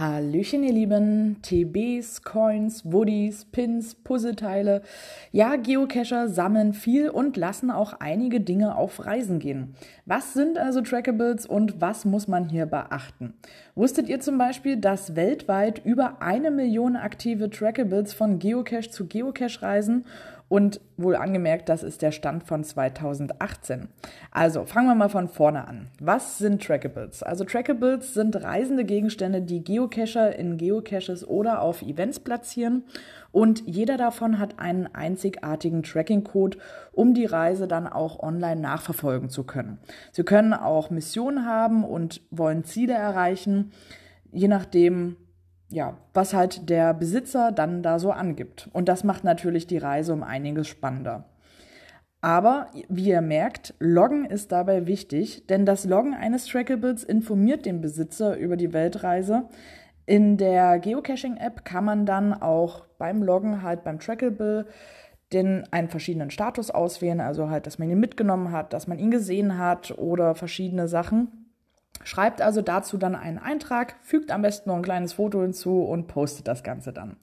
Hallöchen, ihr Lieben. TBs, Coins, Woodies, Pins, Puzzleteile. Ja, Geocacher sammeln viel und lassen auch einige Dinge auf Reisen gehen. Was sind also Trackables und was muss man hier beachten? Wusstet ihr zum Beispiel, dass weltweit über eine Million aktive Trackables von Geocache zu Geocache reisen und wohl angemerkt, das ist der Stand von 2018. Also fangen wir mal von vorne an. Was sind Trackables? Also Trackables sind reisende Gegenstände, die Geocacher in Geocaches oder auf Events platzieren. Und jeder davon hat einen einzigartigen Tracking-Code, um die Reise dann auch online nachverfolgen zu können. Sie können auch Missionen haben und wollen Ziele erreichen, je nachdem, ja, was halt der Besitzer dann da so angibt. Und das macht natürlich die Reise um einiges spannender. Aber wie ihr merkt, Loggen ist dabei wichtig, denn das Loggen eines Trackables informiert den Besitzer über die Weltreise. In der Geocaching-App kann man dann auch beim Loggen halt beim Trackable den einen verschiedenen Status auswählen, also halt, dass man ihn mitgenommen hat, dass man ihn gesehen hat oder verschiedene Sachen. Schreibt also dazu dann einen Eintrag, fügt am besten noch ein kleines Foto hinzu und postet das Ganze dann.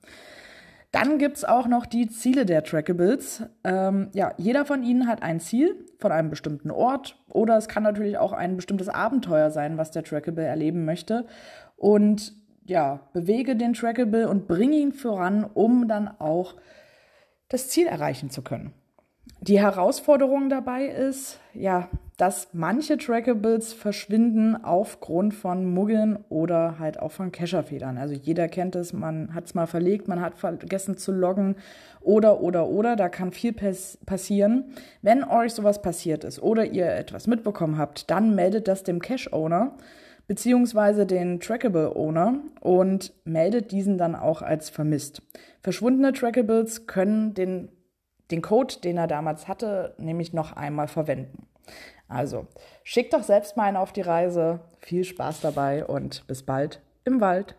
Dann gibt es auch noch die Ziele der Trackables. Ähm, ja, jeder von ihnen hat ein Ziel von einem bestimmten Ort oder es kann natürlich auch ein bestimmtes Abenteuer sein, was der Trackable erleben möchte. Und ja, bewege den Trackable und bringe ihn voran, um dann auch das Ziel erreichen zu können. Die Herausforderung dabei ist, ja, dass manche Trackables verschwinden aufgrund von Muggeln oder halt auch von Kescherfedern. Also jeder kennt es, man hat es mal verlegt, man hat vergessen zu loggen oder, oder, oder. Da kann viel passieren. Wenn euch sowas passiert ist oder ihr etwas mitbekommen habt, dann meldet das dem Cache-Owner beziehungsweise den Trackable-Owner und meldet diesen dann auch als vermisst. Verschwundene Trackables können den den Code, den er damals hatte, nämlich noch einmal verwenden. Also, schickt doch selbst mal einen auf die Reise. Viel Spaß dabei und bis bald im Wald.